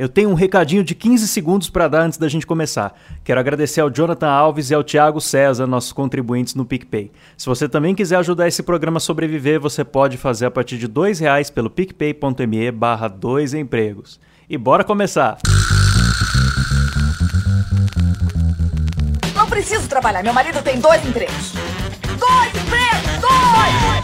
Eu tenho um recadinho de 15 segundos para dar antes da gente começar. Quero agradecer ao Jonathan Alves e ao Thiago César, nossos contribuintes no PicPay. Se você também quiser ajudar esse programa a sobreviver, você pode fazer a partir de R$ reais pelo picpay.me barra dois empregos. E bora começar! Não preciso trabalhar, meu marido tem dois empregos. Dois empregos! Dois!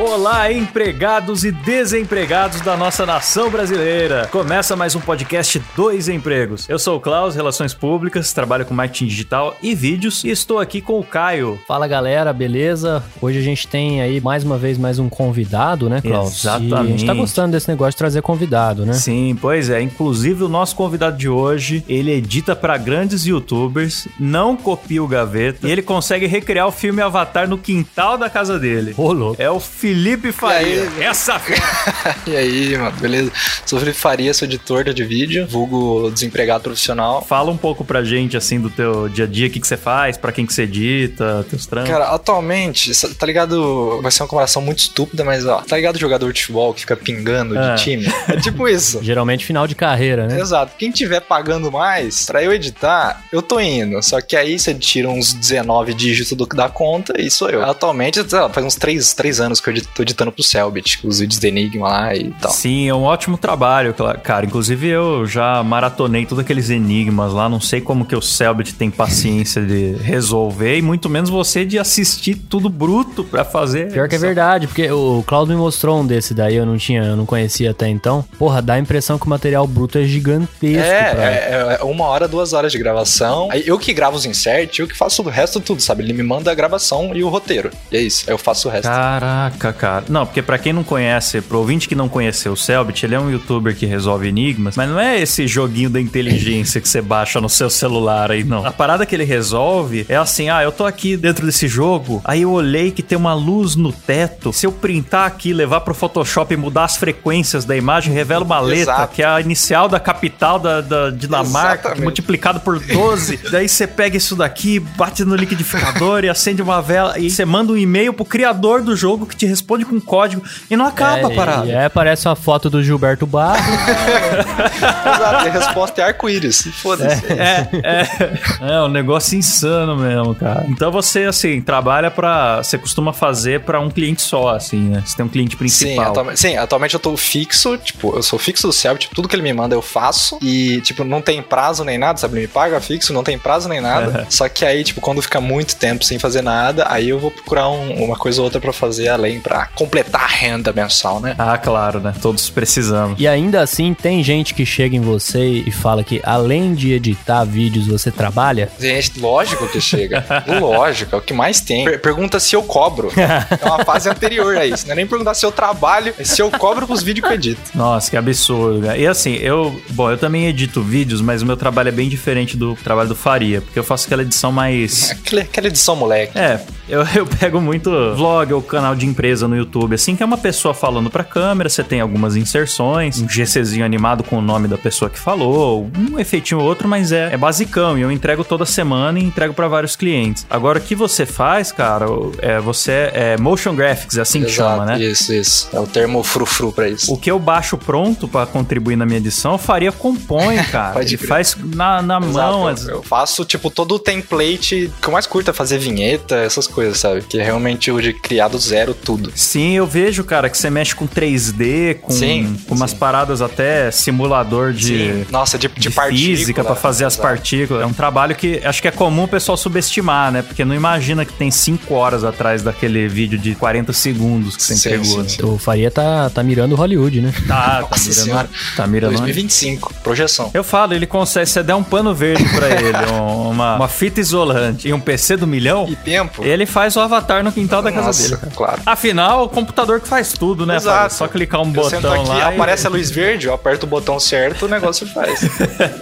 Olá, empregados e desempregados da nossa nação brasileira. Começa mais um podcast Dois Empregos. Eu sou o Klaus, Relações Públicas, trabalho com marketing digital e vídeos e estou aqui com o Caio. Fala galera, beleza? Hoje a gente tem aí mais uma vez mais um convidado, né, Klaus? Exatamente. E a gente tá gostando desse negócio de trazer convidado, né? Sim, pois é. Inclusive o nosso convidado de hoje, ele edita para grandes youtubers, não copia o Gaveta e ele consegue recriar o filme Avatar no quintal da casa dele. Ô, louco. É o Felipe Faria. aí? Essa fera. E aí, mano, beleza? Sou Felipe Faria, sou editor de vídeo, vulgo desempregado profissional. Fala um pouco pra gente, assim, do teu dia a dia, o que, que você faz, pra quem que você edita, teus trampos. Cara, atualmente, tá ligado? Vai ser uma comparação muito estúpida, mas ó, tá ligado o jogador de futebol que fica pingando Ah. de time? É tipo isso. Geralmente final de carreira, né? Exato. Quem tiver pagando mais pra eu editar, eu tô indo. Só que aí você tira uns 19 dígitos do, da conta e sou eu. Atualmente, faz uns 3, 3 anos que eu edito, tô editando pro Selbit, os vídeos de Enigma lá e tal. Sim, é um ótimo trabalho, cara. Inclusive eu já maratonei todos aqueles enigmas lá. Não sei como que o Selbit tem paciência de resolver e muito menos você de assistir tudo bruto pra fazer. Pior que é verdade, porque o Claudio me mostrou um desse daí, eu não tinha, eu não conhecia até então. Porra, dá a impressão que o material bruto é gigantesco, cara. É, é, é uma hora, duas horas de gravação. Eu que gravo os inserts, eu que faço o resto tudo, sabe? Ele me manda a gravação e o roteiro. E é isso, aí eu faço o resto. Caraca, cara. Não, porque pra quem não conhece, pro ouvinte que não conheceu o Selbit, ele é um youtuber que resolve enigmas, mas não é esse joguinho da inteligência que você baixa no seu celular aí, não. A parada que ele resolve é assim, ah, eu tô aqui dentro desse jogo, aí eu olhei que tem uma luz no teto, se eu printar aqui, levar pro Photoshop e mudar as frequências da imagem, revela uma letra, Exato. que é a inicial da capital da, da Dinamarca, multiplicado por 12. Daí você pega isso daqui, bate no liquidificador e acende uma vela. E você manda um e-mail pro criador do jogo que te responde com código e não acaba a É, parada. E aí aparece uma foto do Gilberto Barros. Exato, a resposta é arco-íris. Foda-se. É, é, é um negócio insano mesmo, cara. Então você, assim, trabalha pra. Você costuma fazer pra um cliente só, assim, né? Você tem um cliente Sim, principal. atualmente, sim, atualmente eu tô fixo, tipo, eu sou fixo do Selbit, tipo, tudo que ele me manda eu faço e, tipo, não tem prazo nem nada, sabe? Ele me paga fixo, não tem prazo nem nada. Só que aí, tipo, quando fica muito tempo sem fazer nada, aí eu vou procurar um- uma coisa ou outra pra fazer além, pra completar a renda mensal, né? Ah, claro, né? Todos precisamos. E ainda assim, tem gente que chega em você e fala que além de editar vídeos, você trabalha? Gente, lógico que chega. lógico, é o que mais tem. Per- pergunta se eu cobro. É uma fase anterior a isso. Não é nem perguntar se eu trabalho, é se eu cobro pros vídeos que eu edito. Nossa, que absurdo, cara. E assim, eu. Bom, eu também edito vídeos, mas o meu trabalho é bem diferente do trabalho do Faria, porque eu faço aquela edição mais. Aquela, aquela edição moleque. É, eu, eu pego muito vlog ou canal de empresa no YouTube, assim, que é uma pessoa falando pra câmera, você tem algumas inserções, um GCzinho animado com o nome da pessoa que falou, um efeitinho ou outro, mas é, é basicão, e eu entrego toda semana e entrego pra vários clientes. Agora, o que você faz, cara, é, você é motion graphics, é assim que chama, né? Isso, isso. É o termo frufru pra isso. O que eu baixo pronto pra contribuir na minha edição, o Faria compõe, cara. Pode crer. faz na, na mão. Exato, as- eu, eu faço, tipo, todo o template. Que eu mais curto é fazer vinheta, essas coisas, sabe? Que é realmente o de criar do zero tudo. Sim, eu vejo, cara, que você mexe com 3D, com, Sim, com umas sim. paradas até simulador de, Sim. Nossa, de, de, de partícula. física pra fazer as partículas. É um trabalho que acho que é comum o pessoal subestimar, né? Porque não imagina que tem 5 horas atrás daquele vídeo de 40 segundos que você Sim, entregou. sim, né? sim. O Faria tá, tá mirando Hollywood, né? Tá, tá Nossa mirando. senhora. Tá mirando. 2025, projeção. Eu falo, ele consegue, você der um pano verde pra ele, um- uma, uma fita isolante e um PC do milhão, E tempo? ele faz o avatar no quintal da casa Nossa, dele. cara. claro. Afinal, o computador que faz tudo, né? Exato. Só clicar um Eu botão aqui, lá. e- aparece a luz verde, eu aperto o botão certo, o negócio faz.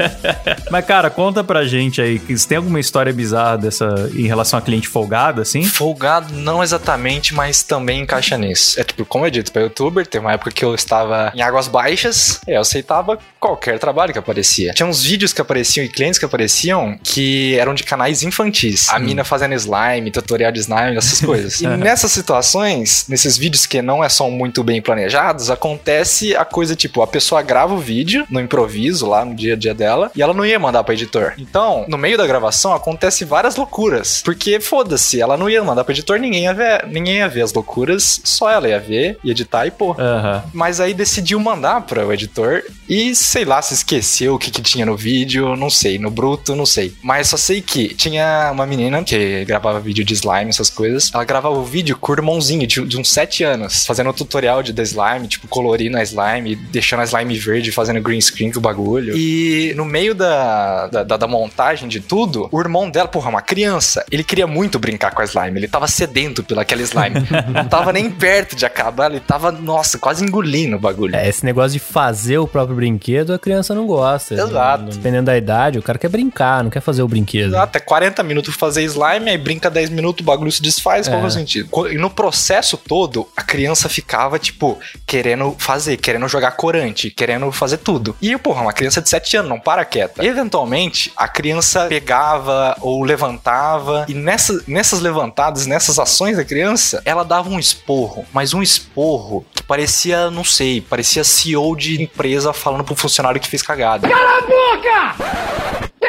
Mas, cara, conta pra gente aí, se tem alguma história bizarra dessa em relação a cliente folgado, assim? Folgado não exatamente, mas também encaixa nisso. É tipo, como eu disse, para youtuber, tem uma época que eu estava em águas baixas, e eu aceitava qualquer trabalho que aparecia. Tinha uns vídeos que apareciam e clientes que apareciam que eram de canais infantis. A mina fazendo slime, tutorial de slime, essas coisas. E nessas situações, nesses vídeos que não é são muito bem planejados, acontece a coisa tipo, a pessoa grava o vídeo no improviso lá no dia a dia dela e ela não ia mandar para editor. Então, no meio da gravação acontece várias loucuras, porque foda-se, ela não ia mandar para editor, ninguém ia ver, ninguém ia ver as loucuras, só ela ia ver, ia editar e pô. Aham. Mas aí decidiu mandar para o editor e sei lá se esqueceu o que, que tinha no vídeo, não sei, no bruto, não sei. Mas só sei que tinha uma menina que gravava vídeo de slime, essas coisas. Ela gravava o vídeo com o irmãozinho de, de uns 7 anos, fazendo um tutorial de slime, tipo, colorindo a slime, deixando a slime verde, fazendo green screen com o bagulho. E no meio da, da, da- da montagem de tudo, o irmão dela, porra, uma criança, ele queria muito brincar com a slime, ele tava sedento pela aquela slime. não tava nem perto de acabar, ele tava, nossa, quase engolindo o bagulho. É, esse negócio de fazer o próprio brinquedo, a criança não gosta. Exato. Dependendo da idade, o cara quer brincar, não quer fazer o brinquedo. Exato, é 40 minutos fazer slime, aí brinca 10 minutos, o bagulho se desfaz, qual que é o sentido? Co- E no processo todo, a criança ficava, tipo, querendo fazer, querendo jogar corante, querendo fazer tudo. E, porra, uma criança de 7 anos, não para quieta. E, eventualmente, a criança pegava ou levantava, e nessa, nessas levantadas, nessas ações da criança, ela dava um esporro, mas um esporro que parecia, não sei, parecia CEO de empresa falando pro funcionário que fez cagada.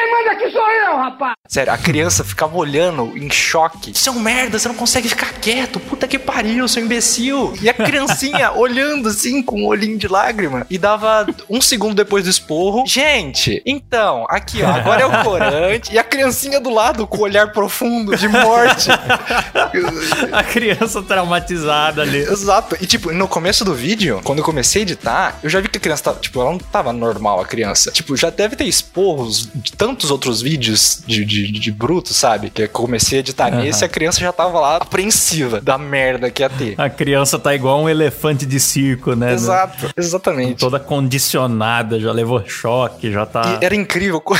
Quem manda aqui sou eu, rapaz! Sério, a criança ficava olhando em choque. Você é merda, você não consegue ficar quieto. Puta que pariu, seu imbecil. E a criancinha olhando assim, com um olhinho de lágrima. E dava um segundo depois do esporro. Gente, então, aqui ó, agora é o corante. E a criancinha do lado com o olhar profundo de morte. A criança traumatizada ali. Exato. E tipo, no começo do vídeo, quando eu comecei a editar, eu já vi que a criança tava, tipo, ela não tava normal, a criança. Tipo, já deve ter esporros de tantos outros vídeos de, de, de bruto, sabe? Que eu comecei a editar nesse e a criança já tava lá apreensiva da merda que ia ter. A criança tá igual um elefante de circo, né? Exato, exatamente. Toda condicionada, já levou choque, já tá. E era incrível.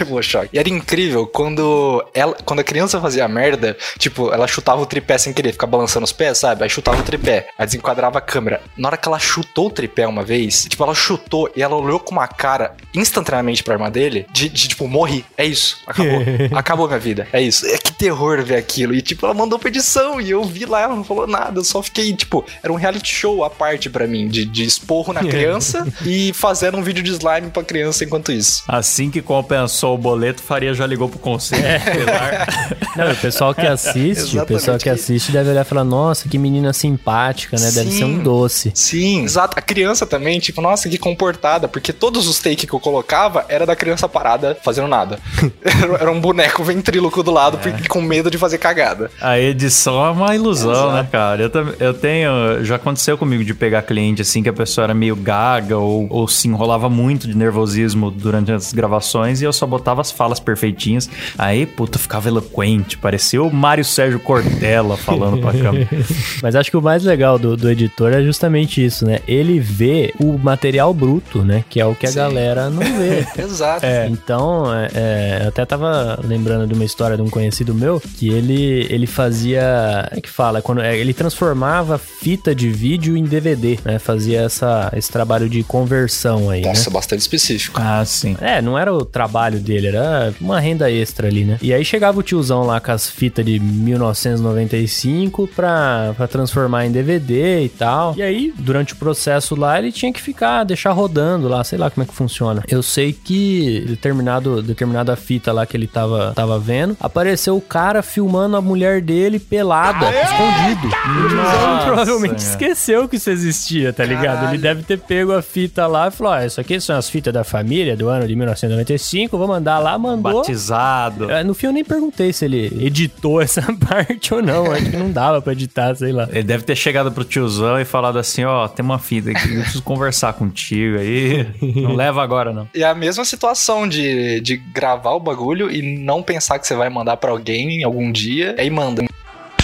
Levou choque. E era incrível quando ela, quando a criança fazia merda, tipo, ela chutava o tripé sem querer, ficar balançando os pés, sabe? Aí chutava o tripé, aí desenquadrava a câmera. Na hora que ela chutou o tripé uma vez, tipo, ela chutou e ela olhou com uma cara instantaneamente pra arma dele, de, de, tipo, morri. É isso. Acabou. Acabou minha vida. É isso. É que terror ver aquilo. E, tipo, ela mandou pra edição e eu vi lá, ela não falou nada. Eu só fiquei, tipo, era um reality show à parte pra mim, de, de esporro na criança e fazendo um vídeo de slime pra criança enquanto isso. Assim que compensou o boleto, Faria já ligou pro conselho. tutelar. Não, o pessoal que assiste, o pessoal que assiste deve olhar e falar, nossa, que menina simpática, né? Deve Sim. ser um doce. Sim, exato. A criança também, tipo, nossa, que comportada, porque todos os takes que eu colocava era da criança parada fazendo nada. era, era um boneco ventríloco do lado, porque com medo de fazer cagada. A edição é uma ilusão, Exato. né, cara? Eu, eu tenho. Já aconteceu comigo de pegar cliente assim, que a pessoa era meio gaga ou, ou se enrolava muito de nervosismo durante as gravações e eu só botava as falas perfeitinhas. Aí, puta, ficava eloquente. Parecia o Mário Sérgio Cortella falando pra câmera. Mas acho que o mais legal do, do editor é justamente isso, né? Ele vê o material bruto, né? Que é o que a Sim. galera não vê. Exato. Então, é, é, eu até tava lembrando de uma história de um conhecido meu que ele, ele fazia. É que fala? Quando, é, ele transformava fita de vídeo em DVD, né? Fazia essa, esse trabalho de conversão aí. Nossa, né? bastante específico. Ah, sim. É, não era o trabalho dele, era uma renda extra ali, né? E aí chegava o tiozão lá com as fitas de 1995 pra, pra transformar em DVD e tal. E aí, durante o processo lá, ele tinha que ficar, deixar rodando lá, sei lá como é que funciona. Eu sei que determinado, determinada fita lá que ele tava, tava vendo, apareceu o cara filmando a mulher dele pelada, escondido. E o tiozão Nossa, provavelmente meu. esqueceu que isso existia, tá ligado? Ele Caralho. deve ter pego a fita lá e falou: Ó, isso aqui são as fitas da família do ano de 1995, vou mandar lá, mandou. Batizado. É, No fim eu nem perguntei se ele editou essa parte ou não. Acho que não dava pra editar, sei lá. Ele deve ter chegado pro tiozão e falado assim: ó, tem uma fita aqui, eu preciso conversar contigo aí. Não leva agora, não. E é a mesma situação de, de gravar o bagulho e não pensar que você vai mandar pra alguém alguém algum dia, aí manda.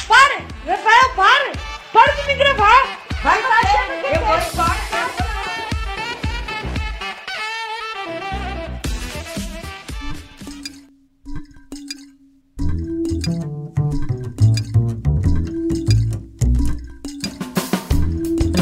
Para! Rafael, para! Para de me gravar! Vai, vai, vai.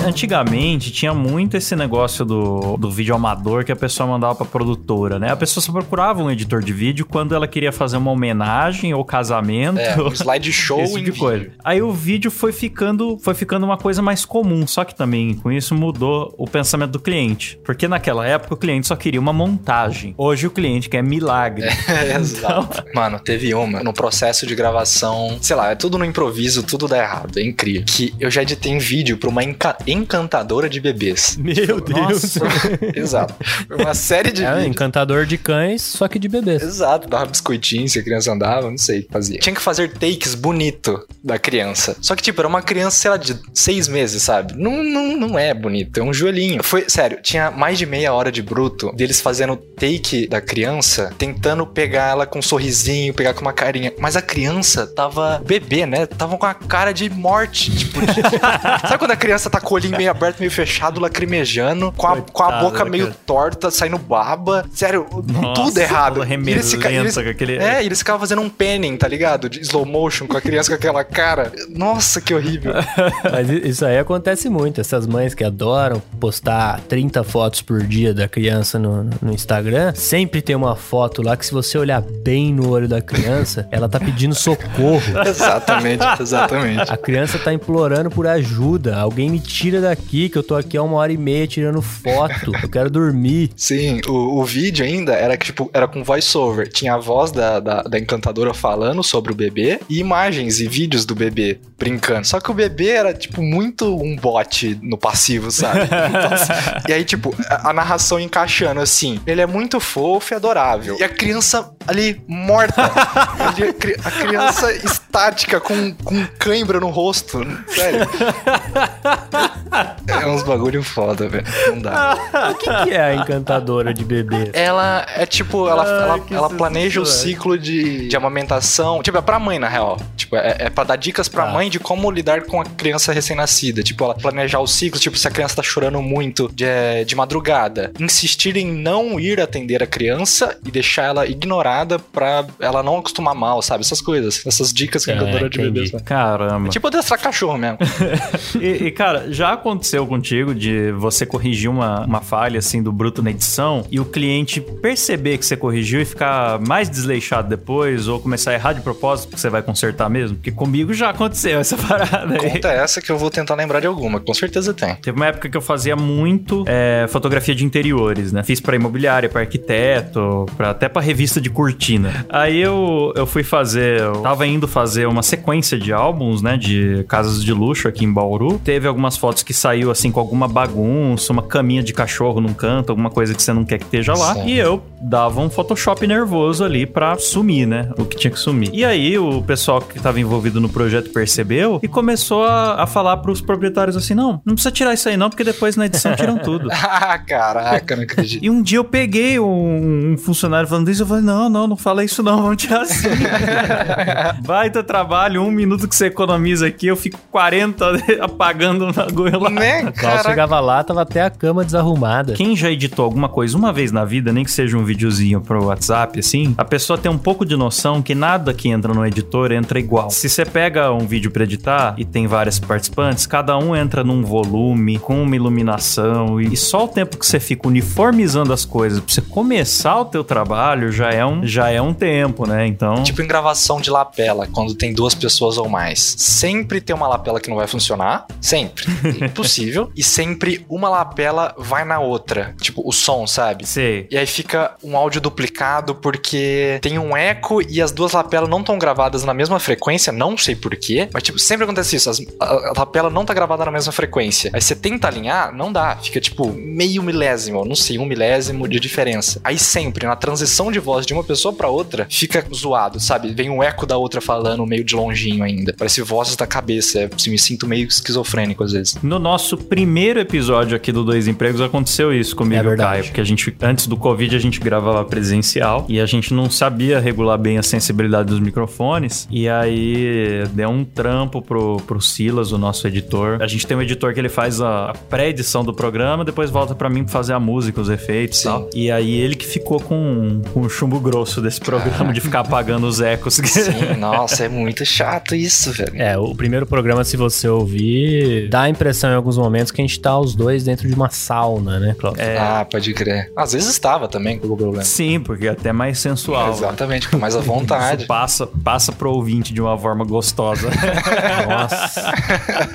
Antigamente tinha muito esse negócio do, do vídeo amador que a pessoa mandava pra produtora, né? A pessoa só procurava um editor de vídeo quando ela queria fazer uma homenagem ou casamento. É, um slideshow esse tipo de coisa. vídeo. Aí o vídeo foi ficando, foi ficando uma coisa mais comum, só que também com isso mudou o pensamento do cliente. Porque naquela época o cliente só queria uma montagem. Hoje o cliente quer milagre. É, exato. Mano, teve uma no processo de gravação, sei lá, é tudo no improviso, tudo dá errado, é incrível. Que eu já editei um vídeo pra uma enca- encantadora de bebês. Meu Deus. Exato. Uma série de É, vídeos. encantador de cães, só que de bebês. Exato, dava biscoitinho se a criança andava, não sei o que fazia. Tinha que fazer takes bonito da criança. Só que, tipo, era uma criança, sei lá, de seis meses, sabe? Não, não, não é bonito, é um joelhinho. Foi, sério, tinha mais de meia hora de bruto deles fazendo take da criança, tentando pegar ela com um sorrisinho, pegar com uma carinha. Mas a criança tava bebê, né? Tava com a cara de morte, tipo. de- Sabe quando a criança tá com o olhinho meio aberto, meio fechado, lacrimejando, com a, com a boca da meio torta, saindo baba? Sério, Nossa, tudo errado. eles fica- eles- com aquele- É, eles ficavam fazendo um penning, tá ligado? De slow motion com a criança com aquela cara. Nossa, que horrível. Mas isso aí acontece muito. Essas mães que adoram postar 30 fotos por dia da criança no, no Instagram, sempre tem uma foto lá que se você olhar bem no olho da criança, ela tá pedindo socorro. exatamente, exatamente. A criança tá implorando por ajuda. Alguém me tira daqui, que eu tô aqui há uma hora e meia tirando foto. Eu quero dormir. Sim, o, o vídeo ainda era que, tipo, era com voice-over. Tinha a voz da, da, da encantadora falando sobre o bebê e imagens e vídeos do bebê brincando. Só que o bebê era, tipo, muito um bot no passivo, sabe? Então, e aí, tipo, a, a narração encaixando assim. Ele é muito fofo e adorável. E a criança ali morta. A criança estática com, com cãibra no rosto. Sério. É uns bagulho foda, velho. Não dá. O que, que é a encantadora de bebê? Ela é tipo, ela, Ai, ela, ela planeja o ciclo de, de amamentação. Tipo, é pra mãe, na real. Tipo, é, é pra dar dicas pra Tá. mãe de como lidar com a criança recém-nascida. Tipo, ela planejar o ciclo, tipo, se a criança tá chorando muito de, de madrugada. Insistir em não ir atender a criança e deixar ela ignorada pra ela não acostumar mal, sabe? Essas coisas. Essas dicas que a É, encantadora de dá. Caramba. Tipo, adestrar cachorro mesmo. E, e, cara, já aconteceu contigo de você corrigir uma, uma falha assim do bruto na edição e o cliente perceber que você corrigiu e ficar mais desleixado depois ou começar a errar de propósito porque você vai consertar mesmo? Porque comigo já aconteceu essa parada aí. Conta essa que eu vou tentar lembrar de alguma. Com certeza tem. Teve uma época que eu fazia muito é, fotografia de interiores, né? Fiz pra imobiliária, pra arquiteto, pra, até pra revista de cortina. Aí eu, eu fui fazer, eu tava indo fazer uma sequência de álbuns, né? De casas de luxo aqui em Bauru. Teve algumas fotos que saiu assim com alguma bagunça, uma caminha de cachorro num canto, alguma coisa que você não quer que esteja lá. Sim. E eu dava um Photoshop nervoso ali pra sumir, né? O que tinha que sumir. E aí o pessoal que tava envolvido no projeto percebeu e começou a, a falar pros proprietários assim: não, não precisa tirar isso aí não, porque depois na edição tiram tudo. ah, caraca, não acredito. E um dia eu peguei um, um funcionário falando isso, eu falei, não, não, não fala isso não, vamos tirar assim. Baita trabalho, um minuto que você economiza aqui, eu fico 40 apagando o lá. né, caraca. chegava lá, tava até a cama desarrumada. Quem já editou alguma coisa uma vez na vida, nem que seja um videozinho pro WhatsApp, assim, a pessoa tem um pouco de noção que nada que entra no editor entra igual. Se você pega um vídeo pra editar e tem várias participantes, cada um entra num volume, com uma iluminação, e só o tempo que você fica uniformizando as coisas pra você começar o teu trabalho já é um, já é um tempo, né? Então. Tipo em gravação de lapela, quando tem duas pessoas ou mais. Sempre tem uma lapela que não vai funcionar. Sempre. Impossível. E sempre uma lapela vai na outra. Tipo, o som, sabe? Sei. E aí fica um áudio duplicado porque tem um eco e as duas lapelas não estão gravadas na mesma frequência, não sei porquê, mas tipo, sempre acontece isso, as- a, a lapela não tá gravada na mesma frequência. Aí você tenta alinhar, não dá, fica tipo meio milésimo, não sei, um milésimo de diferença. Aí sempre, na transição de voz de uma pessoa pra outra, fica zoado, sabe? Vem um eco da outra falando meio de longinho ainda. Parece vozes da cabeça, é, assim, me sinto meio esquizofrênico às vezes. No nosso primeiro episódio aqui do Dois Empregos aconteceu isso comigo É e o verdade. Caio, porque a gente, antes do Covid, a gente gravava presencial e a gente não sabia regular bem a sensibilidade dos microfones. E aí deu um trampo pro, pro Silas, o nosso editor. A gente tem um editor que ele faz a pré-edição do programa, depois volta pra mim pra fazer a música, os efeitos e tal. E aí ele que ficou com, com o chumbo grosso desse programa, de ficar apagando os ecos. Sim, nossa, é muito chato isso, velho. É, o primeiro programa, se você ouvir, dá a impressão em alguns momentos que a gente tá os dois dentro de uma sauna, né, Cláudio? É. Ah, pode crer. Às vezes estava também com o problema. Sim, porque é até mais sensual. né? Exatamente, com mais à vontade. Isso passa, passa pro ouvinte de uma forma gostosa. Nossa.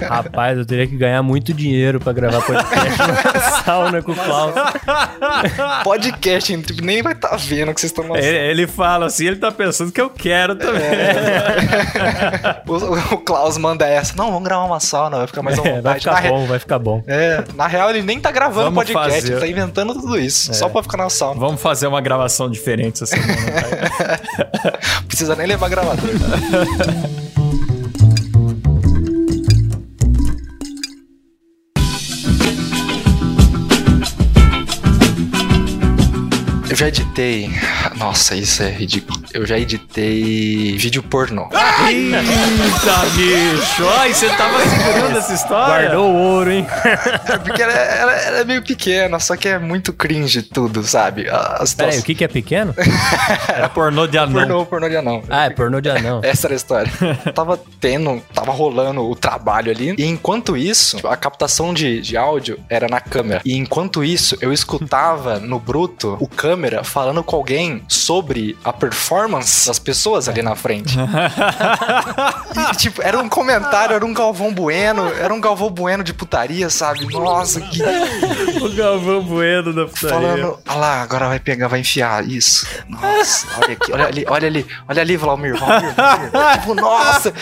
Rapaz, eu teria que ganhar muito dinheiro pra gravar podcast na sauna com o Klaus. Podcast, tipo, nem vai estar vendo o que vocês estão ele, ele fala assim, ele tá pensando que eu quero também. O, o Klaus manda essa. Não, vamos gravar uma sauna, vai ficar mais à É, vontade. Ficar re- bom, vai ficar bom. É, na real, ele nem tá gravando Vamos podcast, fazer. ele tá inventando tudo isso. Só pra ficar na sauna. Vamos fazer uma gravação diferente essa semana. Precisa nem levar gravador. Eu já editei. Nossa, isso é ridículo. Eu já editei vídeo pornô. Eita, bicho! Ai, você tava segurando essa história? Guardou o ouro, hein? É porque ela, ela- ela é meio pequena, só que é muito cringe tudo, sabe? A, a Peraí, o que que é pequeno? Era pornô de anão. Pornô, pornô de anão. Ah, é pornô de anão. Essa era a história. tava tendo, tava rolando o trabalho ali. E enquanto isso, a captação de, de áudio era na câmera. E enquanto isso, eu escutava no bruto o câmera falando com alguém sobre a performance das pessoas ali na frente. E, tipo, era um comentário, era um Galvão Bueno, era um Galvão Bueno de putaria, sabe? Nossa, que. O Galvão Bueno da putaria. Falando, olha lá, agora vai pegar, vai enfiar isso. Nossa, olha aqui, olha ali, olha ali, olha ali, Valmir, Valmir, Valmir. Tipo, nossa.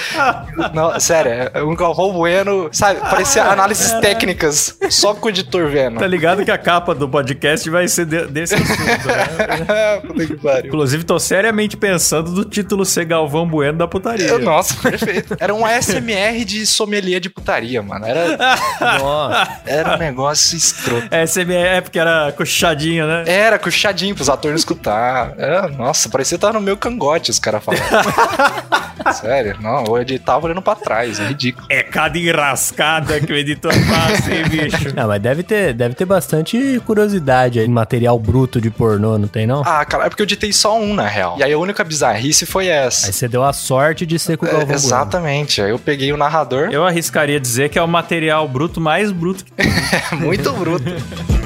Não, sério, é um Galvão Bueno, sabe? Parecia análises técnicas, só com o editor vendo. Tá ligado que a capa do podcast vai ser de- desse assunto, né? Pariu. Inclusive, tô seriamente pensando do título ser Galvão Bueno da putaria. Nossa, perfeito. Era um ASMR de sommelier de putaria, mano. Era, Nossa. era um negócio escroto. SMR é porque era coxadinho, né? Era coxadinho pros atores não escutar. Era, nossa, parecia que tava no meu cangote os caras falando. Sério, não, eu editava olhando pra trás, é ridículo. É cada enrascada que o editor passa, hein, bicho? Ah, mas deve ter, deve ter bastante curiosidade aí em material bruto de pornô, não tem não? Ah, cara, é porque eu editei só um, na real. E aí a única bizarrice foi essa. Aí você deu a sorte de ser com o É, Galvão Bueno. exatamente. Aí eu peguei o narrador, Eu arriscaria dizer que é o material bruto mais bruto que tem. muito bruto.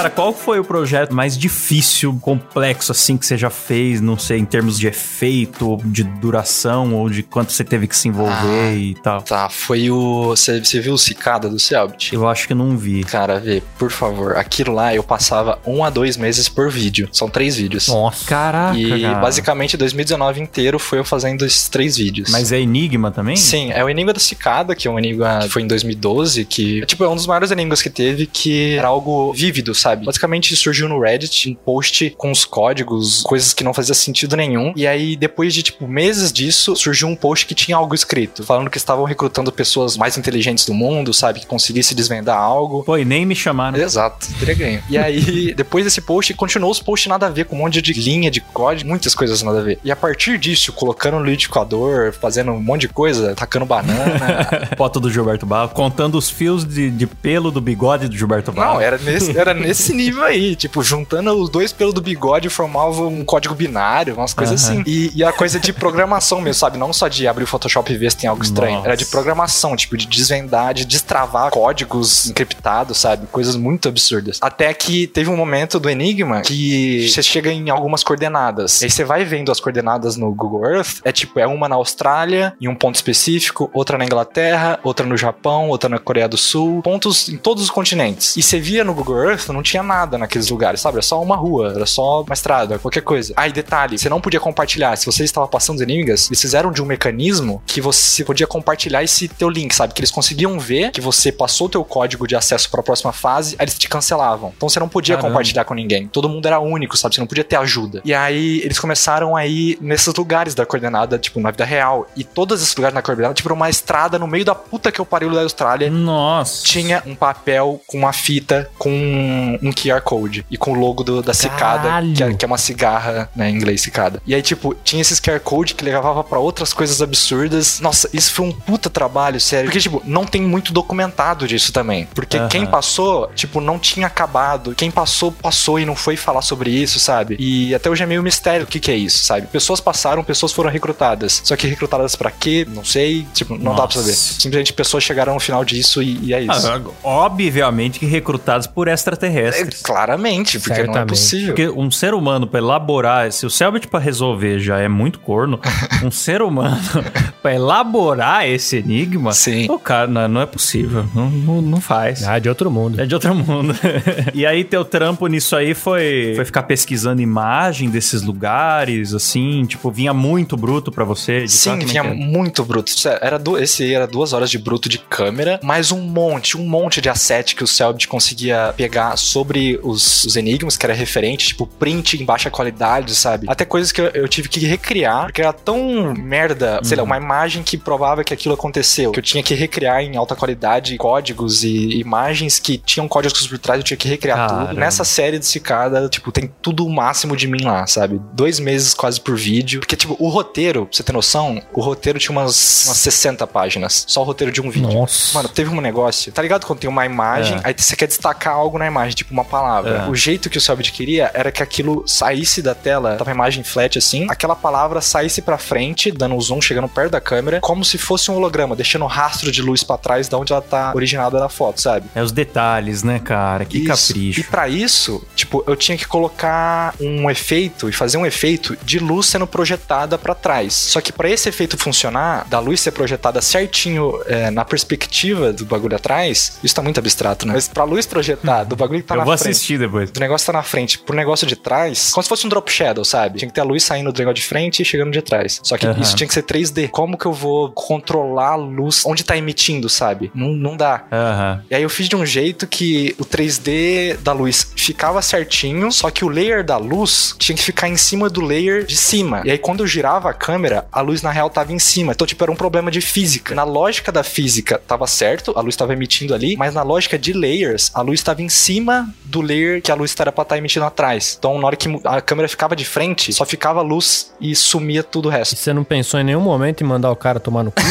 Cara, qual foi o projeto mais difícil, complexo, assim, que você já fez? Não sei, em termos de efeito, de duração, ou de quanto você teve que se envolver Ah. e tal. Tá, foi o. Você você viu o Cicada do Selbit? Eu acho que não vi. Cara, vê, por favor. Aquilo lá eu passava um a dois meses por vídeo. São três vídeos. Nossa. Caraca, E cara. basicamente 2019 inteiro foi eu fazendo esses três vídeos. Mas é Enigma também? Sim, é o Enigma da Cicada, que é um enigma que foi em 2012, que tipo, é um dos maiores enigmas que teve, que era algo vívido, sabe? Basicamente surgiu no Reddit um post com os códigos, coisas que não fazia sentido nenhum. E aí, depois de tipo meses disso, surgiu um post que tinha algo escrito, falando que estavam recrutando pessoas mais inteligentes do mundo, sabe? Que conseguisse desvendar algo. Pô, e nem me chamaram. Exato, teria ganho. E aí, depois desse post, continuou os posts nada a ver, com um monte de linha de código, muitas coisas nada a ver. E a partir disso, colocando no liquidificador, fazendo um monte de coisa, tacando banana. Foto do Gilberto Barro, contando os fios de, de pelo do bigode do Gilberto Barro. Não, era nesse, era nesse nível aí. Tipo, juntando os dois pelos do bigode formava um código binário, umas coisas Aham. assim. E, e a coisa de programação mesmo, sabe? Não só de abrir o Photoshop e ver se tem algo estranho. Nossa. Era de programação, tipo, de desvendar, de destravar códigos encriptados, sabe? Coisas muito absurdas. Até que teve um momento do Enigma que você chega em algumas coordenadas. Aí você vai vendo as coordenadas no Google Earth. É tipo, é uma na Austrália, em um ponto específico, outra na Inglaterra, outra no Japão, outra na Coreia do Sul. Pontos em todos os continentes. E você via no Google Earth, não não tinha nada naqueles lugares, sabe? Era só uma rua, era só uma estrada, qualquer coisa. Aí, detalhe, você não podia compartilhar. Se você estava passando os enigmas, eles fizeram de um mecanismo que você podia compartilhar esse teu link, sabe? Que eles conseguiam ver que você passou o teu código de acesso para a próxima fase, aí eles te cancelavam. Então você não podia Caramba. compartilhar com ninguém. Todo mundo era único, sabe? Você não podia ter ajuda. E aí eles começaram a ir nesses lugares da coordenada, tipo, na vida real. E todos esses lugares na coordenada, tipo, uma estrada no meio da puta que eu pariu da Austrália. Nossa. Tinha um papel com uma fita com um QR Code e com o logo do- da cicada, que é, que é uma cigarra, né, em inglês, cicada. E aí, tipo, tinha esses QR Code que levava pra outras coisas absurdas. Nossa, isso foi um puta trabalho, sério. Porque, tipo, não tem muito documentado disso também. Porque quem passou, tipo, não tinha acabado. Quem passou, passou e não foi falar sobre isso, sabe? E até hoje é meio mistério o que, que é isso, sabe? Pessoas passaram, pessoas foram recrutadas. Só que recrutadas pra quê? Não sei. Tipo, não dá pra Nossa. saber. Simplesmente pessoas chegaram no final disso e, e é isso. Ah, obviamente que recrutados por É, extraterrestres. claramente, porque não é Certamente. possível. Porque um ser humano pra elaborar, se o Selbit pra resolver já é muito corno, um ser humano pra elaborar esse enigma, Sim. o cara não, não é possível, não, não, não faz. Ah, de outro mundo. É de outro mundo. e aí, teu trampo nisso aí foi, foi ficar pesquisando imagem desses lugares, assim, tipo, vinha muito bruto pra você? Sim, é vinha que é? muito bruto. Era du- esse aí era duas horas de bruto de câmera, mais um monte, um monte de asset que o Selbit conseguia pegar sobre os, os enigmas, que era referente, tipo print em baixa qualidade, sabe? Até coisas que eu, eu tive que recriar, porque era tão merda, sei lá, uma imagem que provava que aquilo aconteceu, que eu tinha que recriar em alta qualidade códigos e imagens que tinham códigos por trás, eu tinha que recriar Caramba. tudo. Nessa série de Cicada, tipo, tem tudo o máximo de mim lá, sabe? Dois meses quase por vídeo. Porque, tipo, o roteiro, pra você ter noção, o roteiro tinha umas, umas 60 páginas. Só o roteiro de um vídeo. Nossa. Mano, teve um negócio. Tá ligado quando tem uma imagem, É. aí você quer destacar algo na imagem, tipo uma palavra. É. O jeito que o Selbit queria era que aquilo saísse da tela, tava a imagem flat assim, aquela palavra saísse pra frente, dando um zoom, chegando perto da câmera, como se fosse um holograma, deixando um rastro de luz pra trás da onde ela tá originada na foto, sabe? É os detalhes, né, cara? Que Isso. capricho. E pra isso, tipo, eu tinha que colocar um efeito e fazer um efeito de luz sendo projetada pra trás. Só que pra esse efeito funcionar, da luz ser projetada certinho é, na perspectiva do bagulho atrás, isso tá muito abstrato, né? Mas pra luz projetar do bagulho tá Eu na vou frente. assistir depois. Do negócio tá na frente pro negócio de trás, como se fosse um drop shadow, sabe? Tinha que ter a luz saindo do negócio de frente e chegando de trás. Só que Aham. isso tinha que ser 3D. Como que eu vou controlar a luz onde tá emitindo, sabe? Não, não dá. Aham. E aí eu fiz de um jeito que o 3D da luz ficava certinho, só que o layer da luz tinha que ficar em cima do layer de cima. E aí quando eu girava a câmera, a luz na real tava em cima. Então, tipo, era um problema de física. Na lógica da física tava certo, a luz tava emitindo ali, mas na lógica de layers, a luz tava em cima do layer que a luz era pra estar emitindo atrás. Então, na hora que a câmera ficava de frente, só ficava a luz e sumia tudo o E resto. você não pensou em nenhum momento em mandar o cara tomar no cu?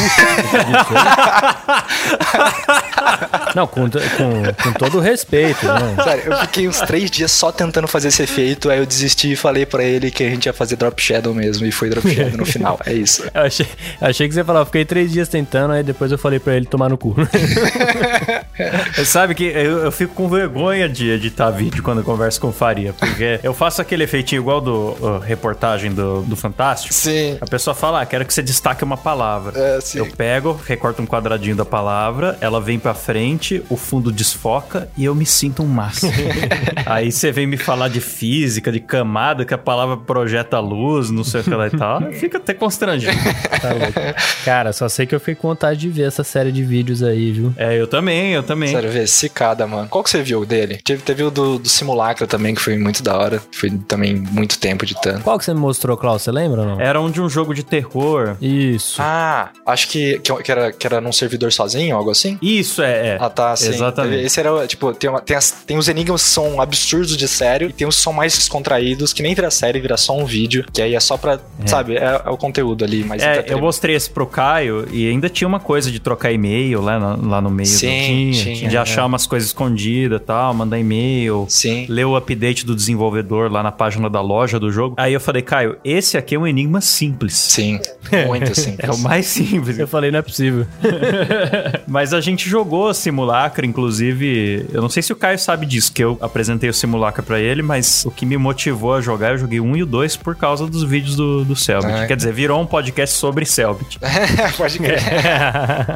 não, com, com, com todo o respeito, né? Sério, eu fiquei uns três dias só tentando fazer esse efeito, aí eu desisti e falei pra ele que a gente ia fazer drop shadow mesmo, e foi drop shadow no final. É isso. Eu achei, achei que você falava, fiquei três dias tentando, aí depois eu falei pra ele tomar no cu. Sabe que eu, eu fico com vergonha de editar vídeo quando eu converso com o Faria, porque eu faço aquele efeitinho igual do uh, reportagem do, do Fantástico. Sim. A pessoa fala, ah, quero que você destaque uma palavra. É, sim. Eu pego, recorto um quadradinho da palavra, ela vem pra frente, o fundo desfoca e eu me sinto um máximo. Aí você vem me falar de física, de camada, que a palavra projeta luz, não sei o que lá e tal. Fica até constrangido. Tá louco. Cara, só sei que eu fiquei com vontade de ver essa série de vídeos aí, viu? É, eu também, eu também. Sério, vê, cicada, mano. Qual que você viu dele? Teve, teve o do, do Simulacra também, que foi muito da hora. Foi também muito tempo editando. Qual que você me mostrou, Klaus? Você lembra ou não? Era um de um jogo de terror. Isso. Ah, acho que, que, que era, que era num servidor sozinho, algo assim? Isso, é, é. Ah, tá, sim. Exatamente. Esse era, tipo, tem, uma- tem, as- tem os enigmas que são absurdos de sério e tem os que são mais descontraídos, que nem vira série, vira só um vídeo, que aí é só pra, sabe, é, é o conteúdo ali, mas É, eu mostrei esse pro Caio e ainda tinha uma coisa de trocar e-mail lá, no- lá no meio. do- Sim, tinha, de é. achar umas coisas escondidas e tal, mandar e-mail. Sim. Ler o update do desenvolvedor lá na página da loja do jogo. Aí eu falei, Caio, esse aqui é um enigma simples. Sim, muito simples. É o mais simples. Eu falei, não é possível. Mas a gente jogou Simulacra, inclusive. Eu não sei se o Caio sabe disso, que eu apresentei o Simulacra pra ele, mas o que me motivou a jogar, eu joguei um e o dois por causa dos vídeos do, do Selbit. Ah. Quer dizer, virou um podcast sobre Selbit. Pode crer.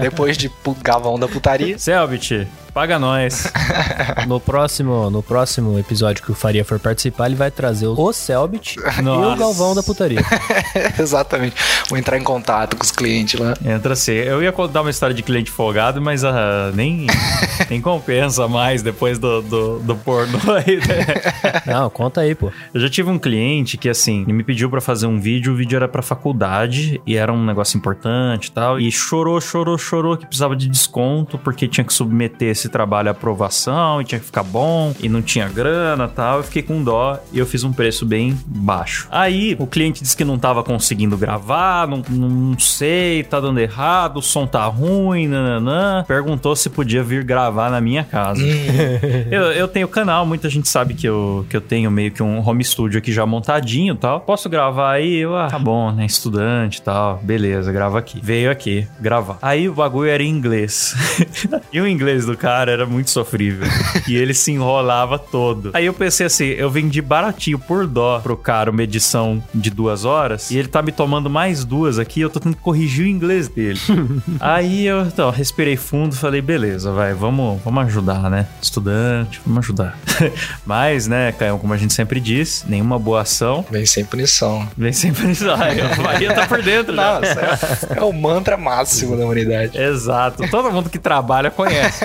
Depois de Gavão da putaria. Selbit, Paga nós. No próximo, no próximo episódio que o Faria for participar, ele vai trazer o Selbit e o Galvão da putaria. Exatamente. Vou entrar em contato com os clientes lá. Entra assim. Eu ia contar uma história de cliente folgado, mas ah, nem, nem compensa mais depois do, do, do pornô aí, né? Não, conta aí, pô. Eu já tive um cliente que, assim, ele me pediu pra fazer um vídeo, o vídeo era pra faculdade e era um negócio importante e tal. E chorou, chorou, chorou que precisava de desconto porque tinha que submeter esse trabalho à aprovação e tinha que ficar bom e não tinha grana e tal. Eu fiquei com dó e eu fiz um preço bem baixo. Aí o cliente disse que não tava conseguindo gravar, não, não sei, tá dando errado, o som tá ruim, nananã. Perguntou se podia vir gravar na minha casa. Eu, eu tenho canal, muita gente sabe que eu, que eu tenho meio que um home studio aqui já montadinho e tal. Posso gravar aí? Eu, ah, tá bom, né? Estudante e tal. Beleza, grava aqui. Veio aqui gravar. Aí o bagulho era em inglês. e o inglês do cara era muito sofrível. e ele se enrolava todo. Aí eu pensei assim, eu vendi baratinho por dó pro cara uma edição de duas horas. E ele tá me tomando mais duas aqui. Eu tô tendo que corrigir o inglês dele. Aí eu, então, respirei fundo, falei, beleza, vai, vamos, vamos ajudar, né? Estudante, vamos ajudar. Mas, né, Caio, como a gente sempre diz, nenhuma boa ação Vem sem punição. vem sempre nisso. Ai, o Maria tá por dentro. Nossa, é, é o mantra máximo da humanidade. Exato. Todo mundo que trabalha conhece.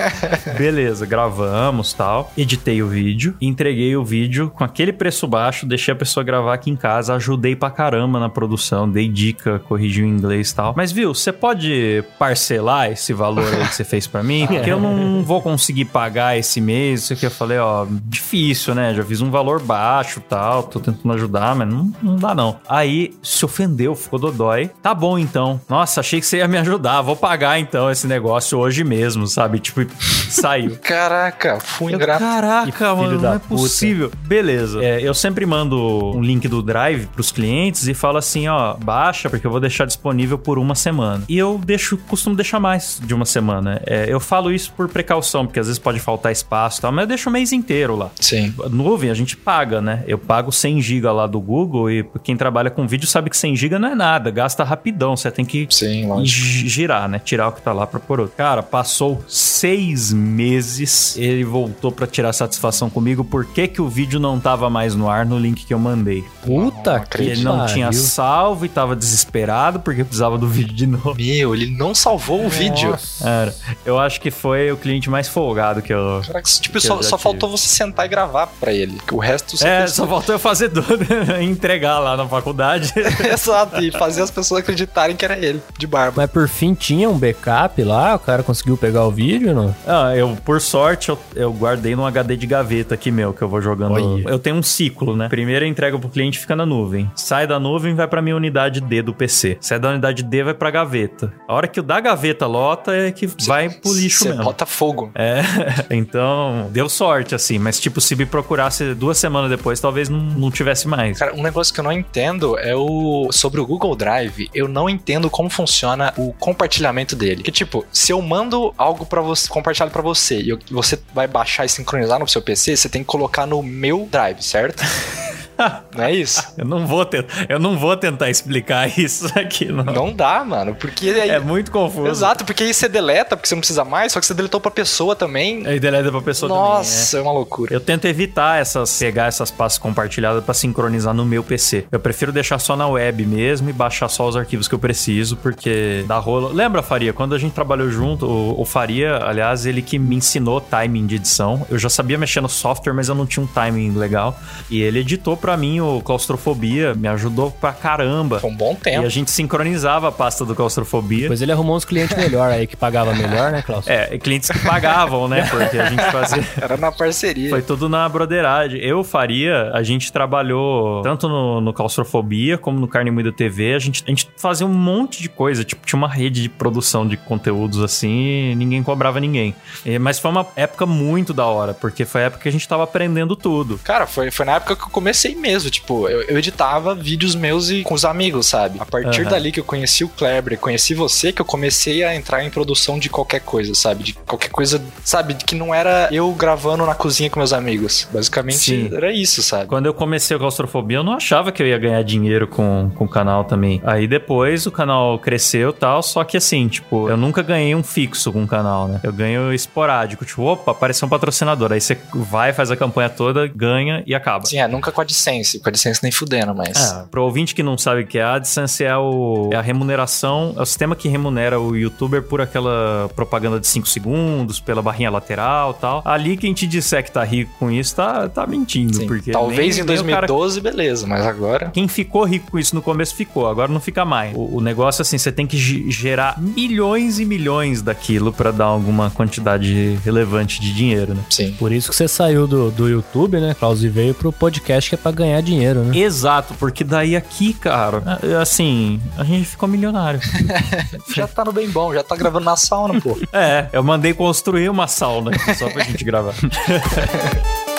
Beleza, gravamos tal. Editei o vídeo, entreguei o vídeo com aquele preço baixo, deixei a pessoa gravar aqui em casa, ajudei pra caramba na produção, dei dica, corrigi o inglês e tal. Mas viu, você pode parcelar esse valor aí que você fez pra mim? Porque eu não vou conseguir pagar esse mês. Isso aqui eu falei, ó, difícil, né? Já fiz um valor baixo tal, tô tentando ajudar, mas não, não dá não. Aí se ofendeu, ficou dodói. Tá bom então. Nossa, achei que você ia me ajudar. Vou pagar então esse negócio hoje mesmo, sabe? Tipo, saiu. Caraca, fui ingrato. caraca, mano, da não é puta. possível. Beleza. É, eu sempre mando um link do Drive pros clientes e falo assim, ó, baixa porque eu vou deixar disponível por uma semana. E eu deixo, costumo deixar mais de uma semana. É, eu falo isso por precaução, porque às vezes pode faltar espaço e tal, mas eu deixo o mês inteiro lá. Sim. Nuvem a gente paga, né? Eu pago 100 GB lá do Google e quem trabalha com vídeo sabe que 100 GB não é nada, gasta rapidão, você tem que Sim, girar, né? Tirar o que tá lá pra pôr outro. Cara, passou seis meses, ele voltou pra tirar satisfação comigo por que, que o vídeo não tava mais no ar no link que eu mandei. Puta Não que Que ele não pariu. tinha salvo e tava desesperado porque precisava do vídeo de novo. Meu, ele não salvou o vídeo. Cara, eu acho que foi o cliente mais folgado que eu. Caraca, tipo, Que só, eu já só tive. faltou você sentar e gravar pra ele. O resto você É, fez só faltou eu fazer tudo, entregar lá na faculdade. Exato, e fazer as pessoas acreditarem que era ele, de barba. Mas por fim tinha um backup lá, o cara conseguiu pegar o vídeo, não? Ah, eu, por sorte, eu, eu guardei num HD de gaveta aqui meu, que eu vou jogando. Olha. Eu tenho um ciclo, né? Primeiro eu entrego pro cliente fica na nuvem. Sai da nuvem, vai pra minha unidade D do PC. Sai da unidade D, vai pra gaveta. A hora que o da gaveta lota é que vai pro lixo Você mesmo. bota fogo. É, então deu sorte, assim. Mas, tipo, se me procurasse duas semanas depois, talvez não, não tivesse mais. Cara, um negócio que eu não entendo é o. Sobre o Google Drive, eu não entendo como funciona o compartilhamento dele. Que, tipo, se eu mando algo para você, compartilhado pra você, e você vai baixar e sincronizar no seu PC, você tem que colocar no meu Drive, certo? não é isso? Eu não vou tentar, eu não vou tentar explicar isso aqui, não. Não dá, mano. Porque aí. É muito confuso. Exato, porque aí você deleta, porque você não precisa mais, só que você deletou pra pessoa também. Aí deleta pra pessoa também. é. Nossa, é uma loucura. Eu tento evitar essas, pegar essas pastas compartilhadas pra sincronizar no meu PC. Eu prefiro deixar só na web mesmo e baixar só os arquivos que eu preciso, porque dá rolo. Lembra, Faria, quando a gente trabalhou junto, o, o Faria, aliás, ele que me ensinou timing de edição. Eu já sabia mexer no software, mas eu não tinha um timing legal. E ele editou pra mim o Claustrofobia, me ajudou pra caramba. Foi um bom E tempo. a gente sincronizava a pasta do Claustrofobia. Depois ele arrumou uns clientes melhor aí, que pagava melhor, né, Klaus? É, clientes que pagavam, né? Porque a gente fazia. Era na parceria. Foi tudo na broderagem. Eu faria, a gente trabalhou tanto no, no Claustrofobia como no Carne Moída TV. A gente, a gente fazia um monte de coisa. Tipo, tinha uma rede de produção de conteúdos assim e ninguém cobrava ninguém. E- mas foi uma época muito da hora, porque foi a época que a gente tava aprendendo tudo. Cara, foi, foi na época que eu comecei mesmo, tipo, eu, eu editava vídeos meus e com os amigos, sabe? A partir Aham. dali que eu conheci o Kleber, conheci você, que eu comecei a entrar em produção de qualquer coisa, sabe? De qualquer coisa, sabe? Que não era eu gravando na cozinha com meus amigos. Basicamente Sim. era isso, sabe? Quando eu comecei o Claustrofobia, eu não achava que eu ia ganhar dinheiro com, com o canal também. Aí depois o canal cresceu e tal, só que assim, tipo, eu nunca ganhei um fixo com o canal, né? Eu ganho esporádico, tipo, opa, apareceu um patrocinador. Aí você vai, faz a campanha toda, ganha e acaba. Sim, é, nunca com a AdSense. Com a AdSense nem fudendo, mas... É, pro ouvinte que não sabe o que é a AdSense é, o, é a remuneração, é o sistema que remunera o youtuber por aquela propaganda de 5 segundos, pela barrinha lateral e tal. Ali quem te disser que tá rico com isso tá, tá mentindo, Sim, porque Talvez nem- em nem o cara 2012, beleza, mas agora... quem ficou rico com isso no começo ficou, agora não fica mais. O, o negócio, assim, você tem que ge- gerar milhões e milhões daquilo pra dar alguma quantidade relevante de dinheiro, né? Sim. Por isso que você saiu do, do YouTube, né, Klaus, e veio pro podcast que é pra ganhar dinheiro, né? Exato, porque daí aqui, cara, é, assim, a gente ficou milionário. Já tá no bem bom, já tá gravando na sauna, pô. é, eu mandei construir uma sauna só pra gente gravar.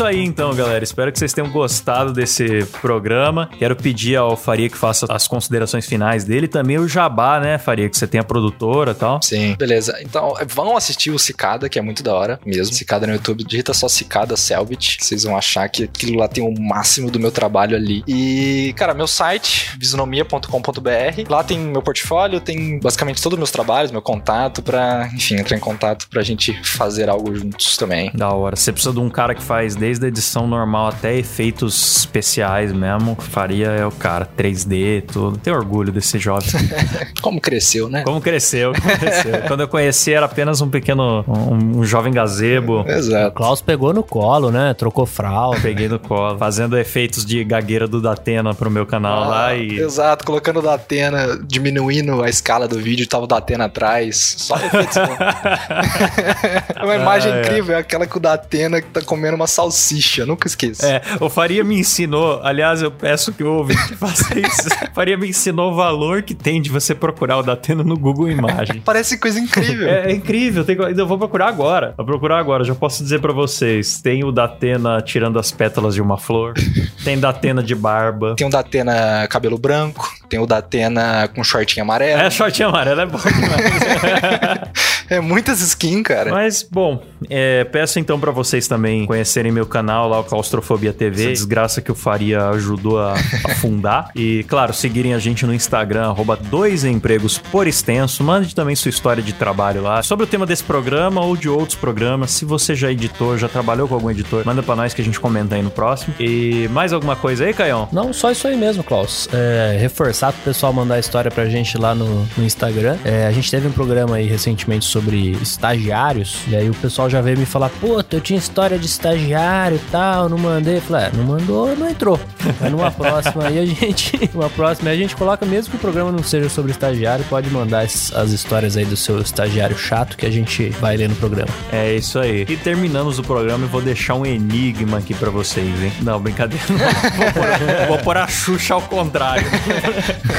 isso aí então, galera. Espero que vocês tenham gostado desse programa. Quero pedir ao Faria que faça as considerações finais dele. Também o Jabá, né, Faria? Que você tem a produtora e tal. Sim. Beleza. Então, vão assistir o Cicada, que é muito da hora mesmo. Cicada no YouTube, digita só Cicada Selbit. Vocês vão achar que aquilo lá tem o máximo do meu trabalho ali. E, cara, meu site, visonomia.com.br. Lá tem meu portfólio, tem basicamente todos os meus trabalhos, meu contato, pra, enfim, entrar em contato pra gente fazer algo juntos também. Da hora. Você precisa de um cara que faz desde a edição normal até efeitos especiais mesmo. Faria é o cara. 3D, tudo. Tenho orgulho desse jovem. Como cresceu, né? Como cresceu, como cresceu. Quando eu conheci era apenas um pequeno, um, um jovem gazebo. O Exato. Klaus pegou no colo, né? Trocou fralda. Peguei no colo, fazendo efeitos de gagueira do Datena pro meu canal lá Ah, e. Exato, colocando o Datena, diminuindo a escala do vídeo, tava o Datena atrás. Só efeitos. É uma imagem Ah, é. incrível, é aquela que o Datena que tá comendo uma salsicha, nunca esqueço. É, o Faria me ensinou, aliás, eu peço que o ouvinte faça isso. O Faria me ensinou o valor que tem de você procurar o Datena no Google Imagem. Parece coisa incrível. É, é incrível, tem, eu vou procurar agora. Vou procurar agora, já posso dizer pra vocês. Tem o Datena tirando as pétalas de uma flor. Tem Datena de barba. Tem o Datena cabelo branco, tem o Datena com shortinho amarelo. É, shortinho amarelo é bom demais. É, muitas skins, cara. Mas, bom, é, peço então pra vocês também conhecerem meu canal lá, o Claustrofobia TV. Essa desgraça que o Faria ajudou a, a fundar. E, claro, seguirem a gente no Instagram, arroba dois empregos por extenso. Mande também sua história de trabalho lá. Sobre o tema desse programa ou de outros programas. Se você já editor, já trabalhou com algum editor, manda pra nós que a gente comenta aí no próximo. E mais alguma coisa aí, Caião? Não, só isso aí mesmo, Klaus. É, reforçar pro pessoal mandar a história pra gente lá no, no Instagram. É, a gente teve um programa aí recentemente sobre estagiários, e aí o pessoal já veio me falar, puta, eu tinha história de estagiário e tal, não mandei. Eu falei, é, não mandou, não entrou. Mas numa próxima aí a gente. Uma próxima aí a gente coloca, mesmo que o programa não seja sobre estagiário, pode mandar as, as histórias aí do seu estagiário chato que a gente vai ler no programa. É isso aí. E terminamos o programa, eu vou deixar um enigma aqui pra vocês, hein? Não, brincadeira. Vou pôr, vou pôr a Xuxa ao contrário.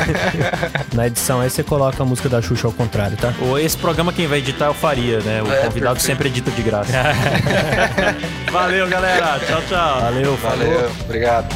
Na edição aí você coloca a música da Xuxa ao contrário, tá? Ou Esse programa quem vai editar é o Faria, né? O É, convidado perfeito. sempre edita de graça. Valeu, galera. Tchau, tchau. Valeu, falou. Valeu, obrigado.